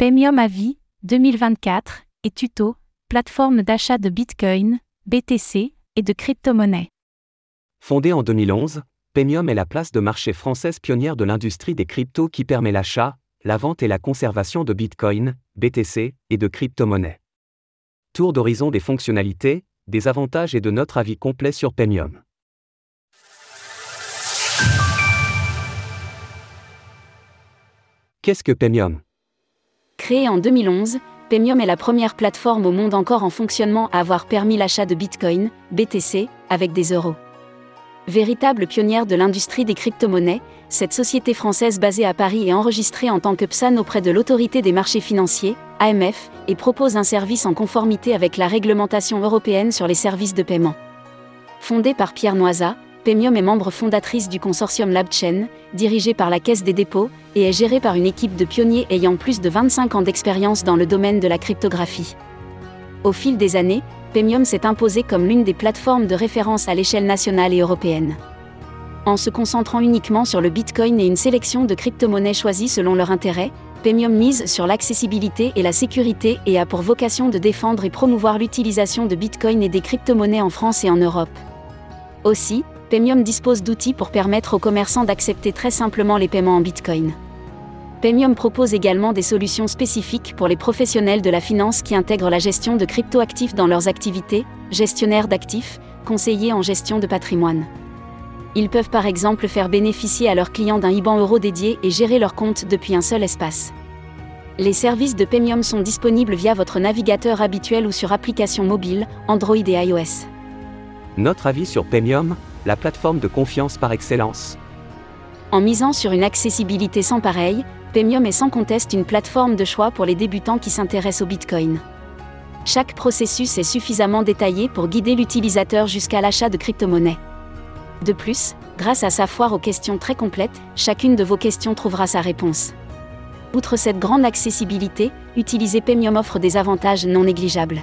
Paymium Avis, 2024, et Tuto, plateforme d'achat de Bitcoin, BTC, et de crypto-monnaies. Fondée en 2011, Paymium est la place de marché française pionnière de l'industrie des cryptos qui permet l'achat, la vente et la conservation de Bitcoin, BTC et de crypto-monnaies. Tour d'horizon des fonctionnalités, des avantages et de notre avis complet sur Paymium. Qu'est-ce que Paymium Créée en 2011, Paymium est la première plateforme au monde encore en fonctionnement à avoir permis l'achat de Bitcoin, BTC, avec des euros. Véritable pionnière de l'industrie des crypto-monnaies, cette société française basée à Paris est enregistrée en tant que PSAN auprès de l'autorité des marchés financiers, AMF, et propose un service en conformité avec la réglementation européenne sur les services de paiement. Fondée par Pierre Noisa, Paymium est membre fondatrice du consortium LabChain, dirigé par la Caisse des dépôts, et est géré par une équipe de pionniers ayant plus de 25 ans d'expérience dans le domaine de la cryptographie. Au fil des années, Paymium s'est imposé comme l'une des plateformes de référence à l'échelle nationale et européenne. En se concentrant uniquement sur le Bitcoin et une sélection de crypto-monnaies choisies selon leur intérêt, Paymium mise sur l'accessibilité et la sécurité et a pour vocation de défendre et promouvoir l'utilisation de Bitcoin et des crypto-monnaies en France et en Europe. Aussi, Paymium dispose d'outils pour permettre aux commerçants d'accepter très simplement les paiements en Bitcoin. Paymium propose également des solutions spécifiques pour les professionnels de la finance qui intègrent la gestion de cryptoactifs dans leurs activités, gestionnaires d'actifs, conseillers en gestion de patrimoine. Ils peuvent par exemple faire bénéficier à leurs clients d'un IBAN euro dédié et gérer leur compte depuis un seul espace. Les services de Paymium sont disponibles via votre navigateur habituel ou sur application mobile, Android et iOS. Notre avis sur Paymium, la plateforme de confiance par excellence. En misant sur une accessibilité sans pareil, Paymium est sans conteste une plateforme de choix pour les débutants qui s'intéressent au Bitcoin. Chaque processus est suffisamment détaillé pour guider l'utilisateur jusqu'à l'achat de crypto-monnaies. De plus, grâce à sa foire aux questions très complètes, chacune de vos questions trouvera sa réponse. Outre cette grande accessibilité, utiliser Paymium offre des avantages non négligeables.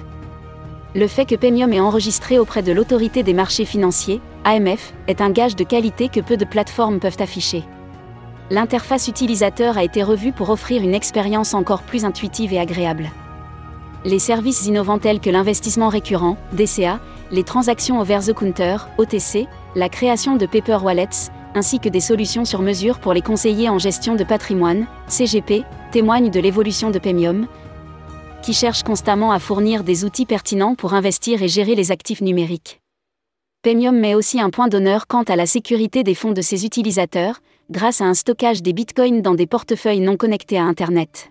Le fait que Paymium est enregistré auprès de l'autorité des marchés financiers, AMF, est un gage de qualité que peu de plateformes peuvent afficher. L'interface utilisateur a été revue pour offrir une expérience encore plus intuitive et agréable. Les services innovants tels que l'investissement récurrent, DCA, les transactions over the counter, OTC, la création de paper wallets, ainsi que des solutions sur mesure pour les conseillers en gestion de patrimoine, CGP, témoignent de l'évolution de Paymium, qui cherche constamment à fournir des outils pertinents pour investir et gérer les actifs numériques. Paymium met aussi un point d'honneur quant à la sécurité des fonds de ses utilisateurs, grâce à un stockage des bitcoins dans des portefeuilles non connectés à Internet.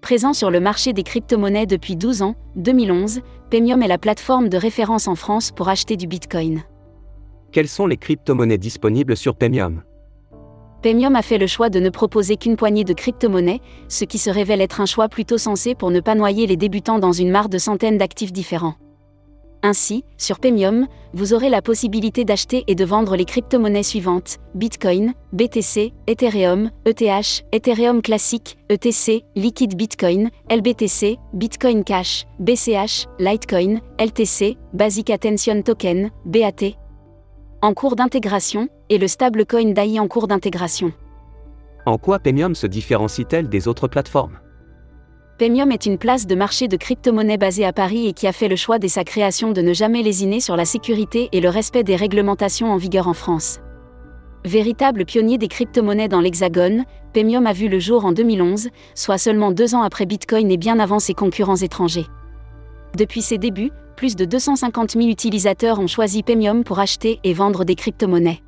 Présent sur le marché des crypto-monnaies depuis 12 ans, 2011, Paymium est la plateforme de référence en France pour acheter du bitcoin. Quelles sont les crypto-monnaies disponibles sur Paymium Paymium a fait le choix de ne proposer qu'une poignée de crypto-monnaies, ce qui se révèle être un choix plutôt sensé pour ne pas noyer les débutants dans une mare de centaines d'actifs différents. Ainsi, sur Paymium, vous aurez la possibilité d'acheter et de vendre les crypto-monnaies suivantes Bitcoin, BTC, Ethereum, ETH, Ethereum classique, ETC, Liquid Bitcoin, LBTC, Bitcoin Cash, BCH, Litecoin, LTC, Basic Attention Token, BAT, en cours d'intégration, et le stablecoin DAI en cours d'intégration. En quoi Paymium se différencie-t-elle des autres plateformes? Paymium est une place de marché de crypto-monnaies basée à Paris et qui a fait le choix dès sa création de ne jamais lésiner sur la sécurité et le respect des réglementations en vigueur en France. Véritable pionnier des crypto-monnaies dans l'Hexagone, Paymium a vu le jour en 2011, soit seulement deux ans après Bitcoin et bien avant ses concurrents étrangers. Depuis ses débuts, plus de 250 000 utilisateurs ont choisi Paymium pour acheter et vendre des crypto-monnaies.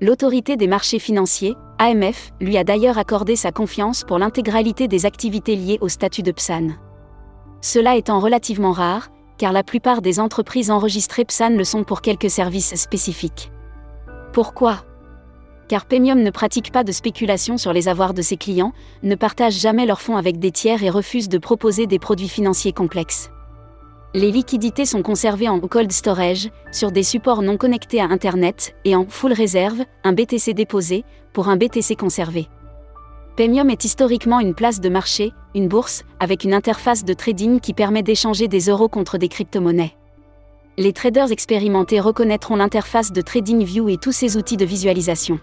L'autorité des marchés financiers, AMF, lui a d'ailleurs accordé sa confiance pour l'intégralité des activités liées au statut de PSAN. Cela étant relativement rare, car la plupart des entreprises enregistrées PSAN le sont pour quelques services spécifiques. Pourquoi? Car Paymium ne pratique pas de spéculation sur les avoirs de ses clients, ne partage jamais leurs fonds avec des tiers et refuse de proposer des produits financiers complexes. Les liquidités sont conservées en cold storage, sur des supports non connectés à Internet, et en full réserve, un BTC déposé, pour un BTC conservé. Paymium est historiquement une place de marché, une bourse, avec une interface de trading qui permet d'échanger des euros contre des crypto-monnaies. Les traders expérimentés reconnaîtront l'interface de TradingView et tous ses outils de visualisation.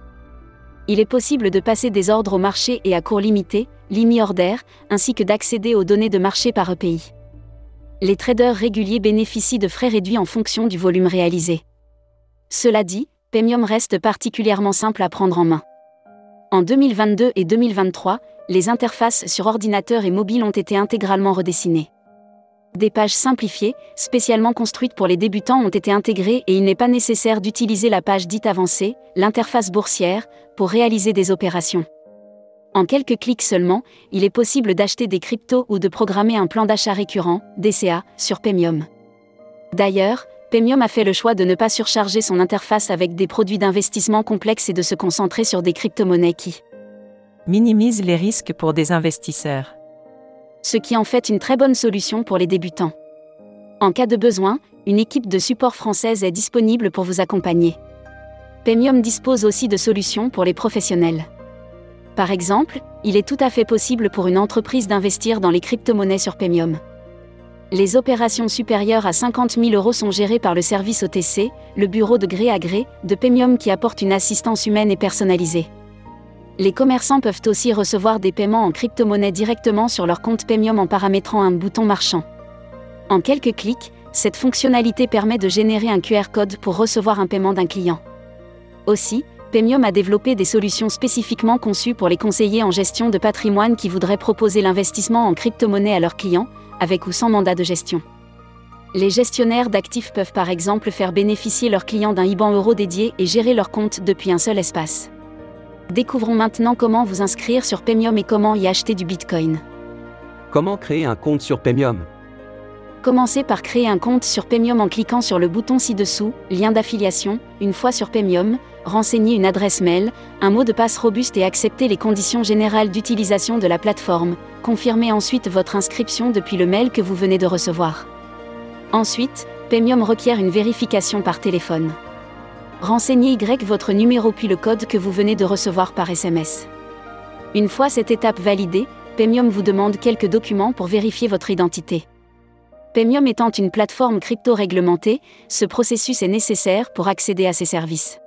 il est possible de passer des ordres au marché et à cours limité, limi order, ainsi que d'accéder aux données de marché par EPI. Les traders réguliers bénéficient de frais réduits en fonction du volume réalisé. Cela dit, Pemium reste particulièrement simple à prendre en main. En 2022 et 2023, les interfaces sur ordinateur et mobile ont été intégralement redessinées. Des pages simplifiées, spécialement construites pour les débutants, ont été intégrées et il n'est pas nécessaire d'utiliser la page dite avancée, l'interface boursière, pour réaliser des opérations. En quelques clics seulement, il est possible d'acheter des cryptos ou de programmer un plan d'achat récurrent, DCA, sur Pemium. D'ailleurs, Pemium a fait le choix de ne pas surcharger son interface avec des produits d'investissement complexes et de se concentrer sur des crypto-monnaies qui minimisent les risques pour des investisseurs ce qui en fait une très bonne solution pour les débutants. En cas de besoin, une équipe de support française est disponible pour vous accompagner. Pemium dispose aussi de solutions pour les professionnels. Par exemple, il est tout à fait possible pour une entreprise d'investir dans les crypto-monnaies sur Pemium. Les opérations supérieures à 50 000 euros sont gérées par le service OTC, le bureau de gré à gré, de Pemium qui apporte une assistance humaine et personnalisée les commerçants peuvent aussi recevoir des paiements en crypto-monnaie directement sur leur compte Pemium en paramétrant un bouton marchand. En quelques clics, cette fonctionnalité permet de générer un QR code pour recevoir un paiement d'un client. Aussi, Pemium a développé des solutions spécifiquement conçues pour les conseillers en gestion de patrimoine qui voudraient proposer l'investissement en crypto-monnaie à leurs clients, avec ou sans mandat de gestion. Les gestionnaires d'actifs peuvent par exemple faire bénéficier leurs clients d'un IBAN euro dédié et gérer leur compte depuis un seul espace. Découvrons maintenant comment vous inscrire sur Pemium et comment y acheter du Bitcoin. Comment créer un compte sur Pemium? Commencez par créer un compte sur Pemium en cliquant sur le bouton ci-dessous, lien d'affiliation, une fois sur Pemium, renseignez une adresse mail, un mot de passe robuste et acceptez les conditions générales d'utilisation de la plateforme. Confirmez ensuite votre inscription depuis le mail que vous venez de recevoir. Ensuite, Pemium requiert une vérification par téléphone. Renseignez Y votre numéro puis le code que vous venez de recevoir par SMS. Une fois cette étape validée, Pemium vous demande quelques documents pour vérifier votre identité. Pemium étant une plateforme crypto réglementée, ce processus est nécessaire pour accéder à ces services.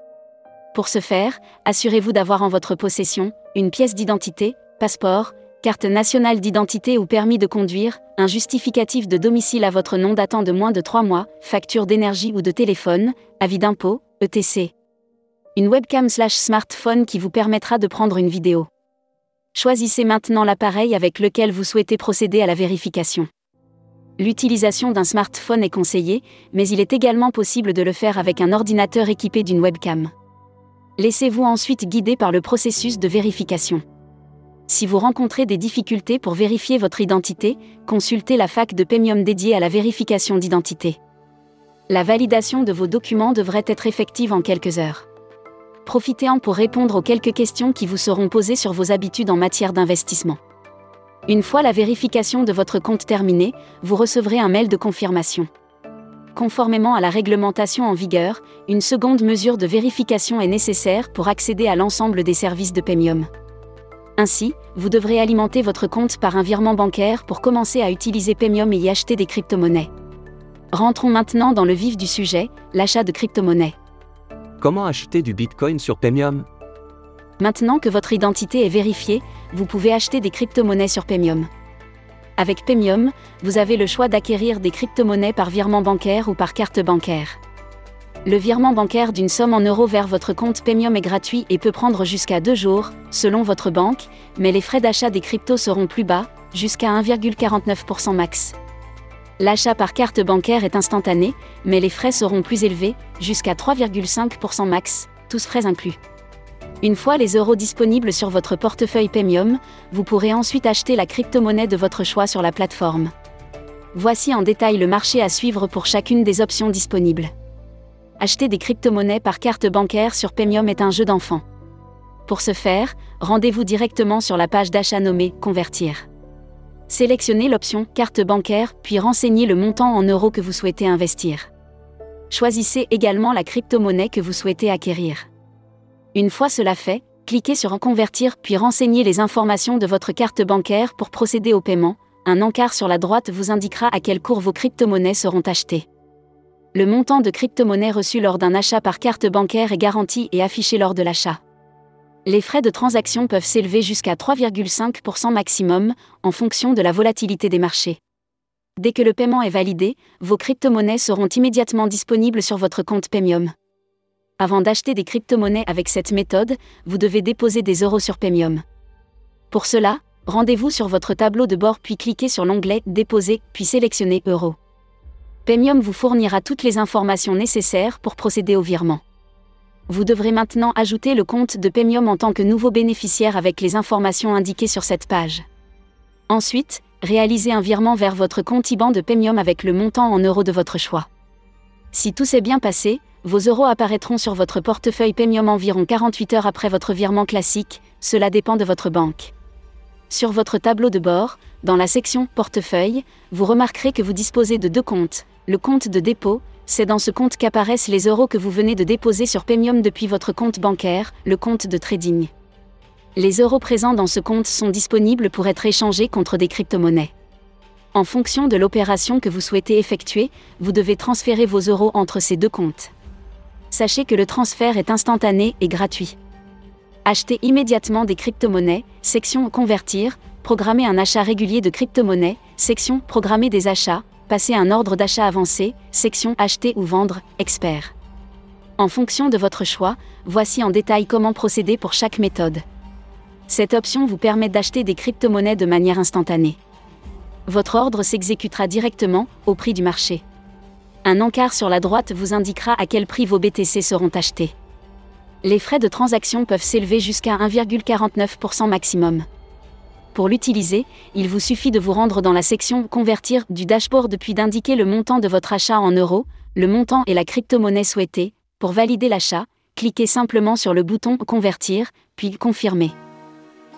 Pour ce faire, assurez-vous d'avoir en votre possession une pièce d'identité, passeport, carte nationale d'identité ou permis de conduire, un justificatif de domicile à votre nom datant de moins de 3 mois, facture d'énergie ou de téléphone, avis d'impôt, ETC. Une webcam slash smartphone qui vous permettra de prendre une vidéo. Choisissez maintenant l'appareil avec lequel vous souhaitez procéder à la vérification. L'utilisation d'un smartphone est conseillée, mais il est également possible de le faire avec un ordinateur équipé d'une webcam. Laissez-vous ensuite guider par le processus de vérification. Si vous rencontrez des difficultés pour vérifier votre identité, consultez la fac de Pemium dédiée à la vérification d'identité la validation de vos documents devrait être effective en quelques heures. Profitez-en pour répondre aux quelques questions qui vous seront posées sur vos habitudes en matière d'investissement. Une fois la vérification de votre compte terminée, vous recevrez un mail de confirmation. Conformément à la réglementation en vigueur, une seconde mesure de vérification est nécessaire pour accéder à l'ensemble des services de Pemium. Ainsi, vous devrez alimenter votre compte par un virement bancaire pour commencer à utiliser Pemium et y acheter des crypto-monnaies. Rentrons maintenant dans le vif du sujet, l'achat de crypto-monnaies. Comment acheter du Bitcoin sur Pemium Maintenant que votre identité est vérifiée, vous pouvez acheter des crypto-monnaies sur Pemium. Avec Pemium, vous avez le choix d'acquérir des crypto-monnaies par virement bancaire ou par carte bancaire. Le virement bancaire d'une somme en euros vers votre compte Pemium est gratuit et peut prendre jusqu'à deux jours, selon votre banque, mais les frais d'achat des cryptos seront plus bas, jusqu'à 1,49% max. L'achat par carte bancaire est instantané, mais les frais seront plus élevés, jusqu'à 3,5% max, tous frais inclus. Une fois les euros disponibles sur votre portefeuille Premium, vous pourrez ensuite acheter la crypto-monnaie de votre choix sur la plateforme. Voici en détail le marché à suivre pour chacune des options disponibles. Acheter des crypto-monnaies par carte bancaire sur Premium est un jeu d'enfant. Pour ce faire, rendez-vous directement sur la page d'achat nommée Convertir. Sélectionnez l'option Carte bancaire, puis renseignez le montant en euros que vous souhaitez investir. Choisissez également la crypto-monnaie que vous souhaitez acquérir. Une fois cela fait, cliquez sur En convertir puis renseignez les informations de votre carte bancaire pour procéder au paiement. Un encart sur la droite vous indiquera à quel cours vos crypto-monnaies seront achetées. Le montant de crypto-monnaies reçu lors d'un achat par carte bancaire est garanti et affiché lors de l'achat. Les frais de transaction peuvent s'élever jusqu'à 3,5% maximum, en fonction de la volatilité des marchés. Dès que le paiement est validé, vos crypto-monnaies seront immédiatement disponibles sur votre compte Pemium. Avant d'acheter des crypto-monnaies avec cette méthode, vous devez déposer des euros sur Pemium. Pour cela, rendez-vous sur votre tableau de bord puis cliquez sur l'onglet Déposer, puis sélectionnez Euros. Pemium vous fournira toutes les informations nécessaires pour procéder au virement. Vous devrez maintenant ajouter le compte de Pemium en tant que nouveau bénéficiaire avec les informations indiquées sur cette page. Ensuite, réalisez un virement vers votre compte IBAN de Pemium avec le montant en euros de votre choix. Si tout s'est bien passé, vos euros apparaîtront sur votre portefeuille Pemium environ 48 heures après votre virement classique, cela dépend de votre banque. Sur votre tableau de bord, dans la section Portefeuille, vous remarquerez que vous disposez de deux comptes, le compte de dépôt, c'est dans ce compte qu'apparaissent les euros que vous venez de déposer sur Pemium depuis votre compte bancaire, le compte de trading. Les euros présents dans ce compte sont disponibles pour être échangés contre des crypto-monnaies. En fonction de l'opération que vous souhaitez effectuer, vous devez transférer vos euros entre ces deux comptes. Sachez que le transfert est instantané et gratuit. Achetez immédiatement des crypto-monnaies, section Convertir, programmer un achat régulier de crypto-monnaies, section Programmer des achats, passer un ordre d'achat avancé, section Acheter ou vendre, expert. En fonction de votre choix, voici en détail comment procéder pour chaque méthode. Cette option vous permet d'acheter des crypto-monnaies de manière instantanée. Votre ordre s'exécutera directement, au prix du marché. Un encart sur la droite vous indiquera à quel prix vos BTC seront achetés. Les frais de transaction peuvent s'élever jusqu'à 1,49% maximum. Pour l'utiliser, il vous suffit de vous rendre dans la section Convertir du dashboard puis d'indiquer le montant de votre achat en euros, le montant et la crypto-monnaie souhaitée. Pour valider l'achat, cliquez simplement sur le bouton Convertir, puis Confirmer.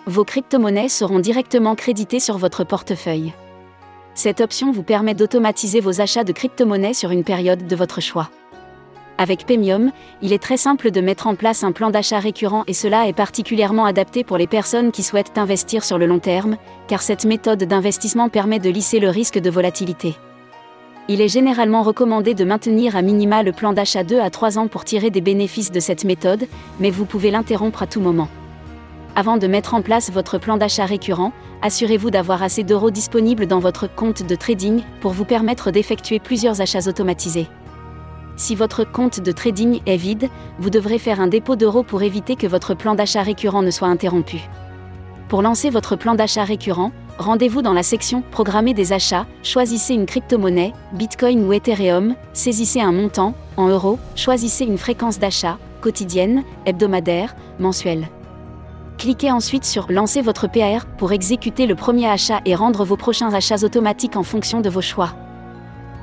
Vos crypto-monnaies seront directement créditées sur votre portefeuille. Cette option vous permet d'automatiser vos achats de crypto-monnaies sur une période de votre choix. Avec Pemium, il est très simple de mettre en place un plan d'achat récurrent et cela est particulièrement adapté pour les personnes qui souhaitent investir sur le long terme, car cette méthode d'investissement permet de lisser le risque de volatilité. Il est généralement recommandé de maintenir à minima le plan d'achat 2 à 3 ans pour tirer des bénéfices de cette méthode, mais vous pouvez l'interrompre à tout moment. Avant de mettre en place votre plan d'achat récurrent, assurez-vous d'avoir assez d'euros disponibles dans votre compte de trading pour vous permettre d'effectuer plusieurs achats automatisés. Si votre compte de trading est vide, vous devrez faire un dépôt d'euros pour éviter que votre plan d'achat récurrent ne soit interrompu. Pour lancer votre plan d'achat récurrent, rendez-vous dans la section Programmer des achats, choisissez une crypto-monnaie, Bitcoin ou Ethereum, saisissez un montant, en euros, choisissez une fréquence d'achat, quotidienne, hebdomadaire, mensuelle. Cliquez ensuite sur Lancer votre PAR pour exécuter le premier achat et rendre vos prochains achats automatiques en fonction de vos choix.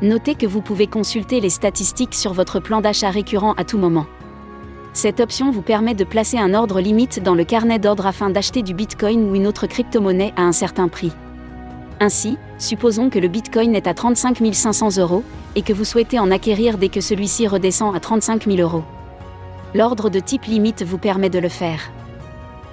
Notez que vous pouvez consulter les statistiques sur votre plan d'achat récurrent à tout moment. Cette option vous permet de placer un ordre limite dans le carnet d'ordre afin d'acheter du Bitcoin ou une autre crypto-monnaie à un certain prix. Ainsi, supposons que le Bitcoin est à 35 500 euros et que vous souhaitez en acquérir dès que celui-ci redescend à 35 000 euros. L'ordre de type limite vous permet de le faire.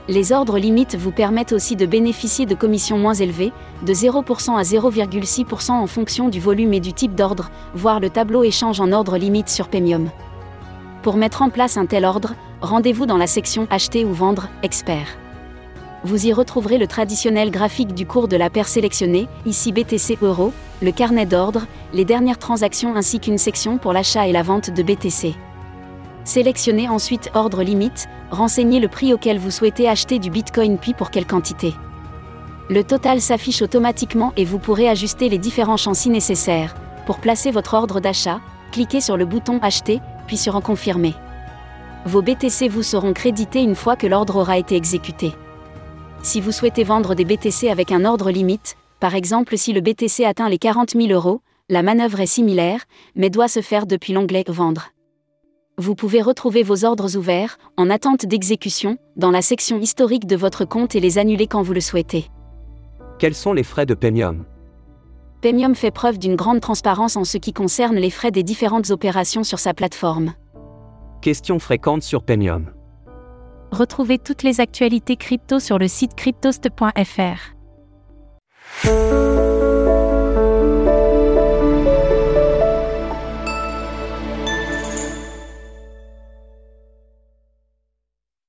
Les ordres limites vous permettent aussi de bénéficier de commissions moins élevées, de 0% à 0,6% en fonction du volume et du type d'ordre, voire le tableau échange en ordre limite sur Pemium. Pour mettre en place un tel ordre, rendez-vous dans la section Acheter ou vendre, expert. Vous y retrouverez le traditionnel graphique du cours de la paire sélectionnée, ici BTC Euro, le carnet d'ordre, les dernières transactions ainsi qu'une section pour l'achat et la vente de BTC. Sélectionnez ensuite Ordre limite, renseignez le prix auquel vous souhaitez acheter du Bitcoin puis pour quelle quantité. Le total s'affiche automatiquement et vous pourrez ajuster les différents champs si nécessaire. Pour placer votre ordre d'achat, cliquez sur le bouton Acheter, puis sur En confirmer. Vos BTC vous seront crédités une fois que l'ordre aura été exécuté. Si vous souhaitez vendre des BTC avec un ordre limite, par exemple si le BTC atteint les 40 000 euros, la manœuvre est similaire, mais doit se faire depuis l'onglet Vendre vous pouvez retrouver vos ordres ouverts, en attente d'exécution, dans la section historique de votre compte et les annuler quand vous le souhaitez. Quels sont les frais de Pemium Pemium fait preuve d'une grande transparence en ce qui concerne les frais des différentes opérations sur sa plateforme. Questions fréquentes sur Pemium. Retrouvez toutes les actualités crypto sur le site cryptost.fr.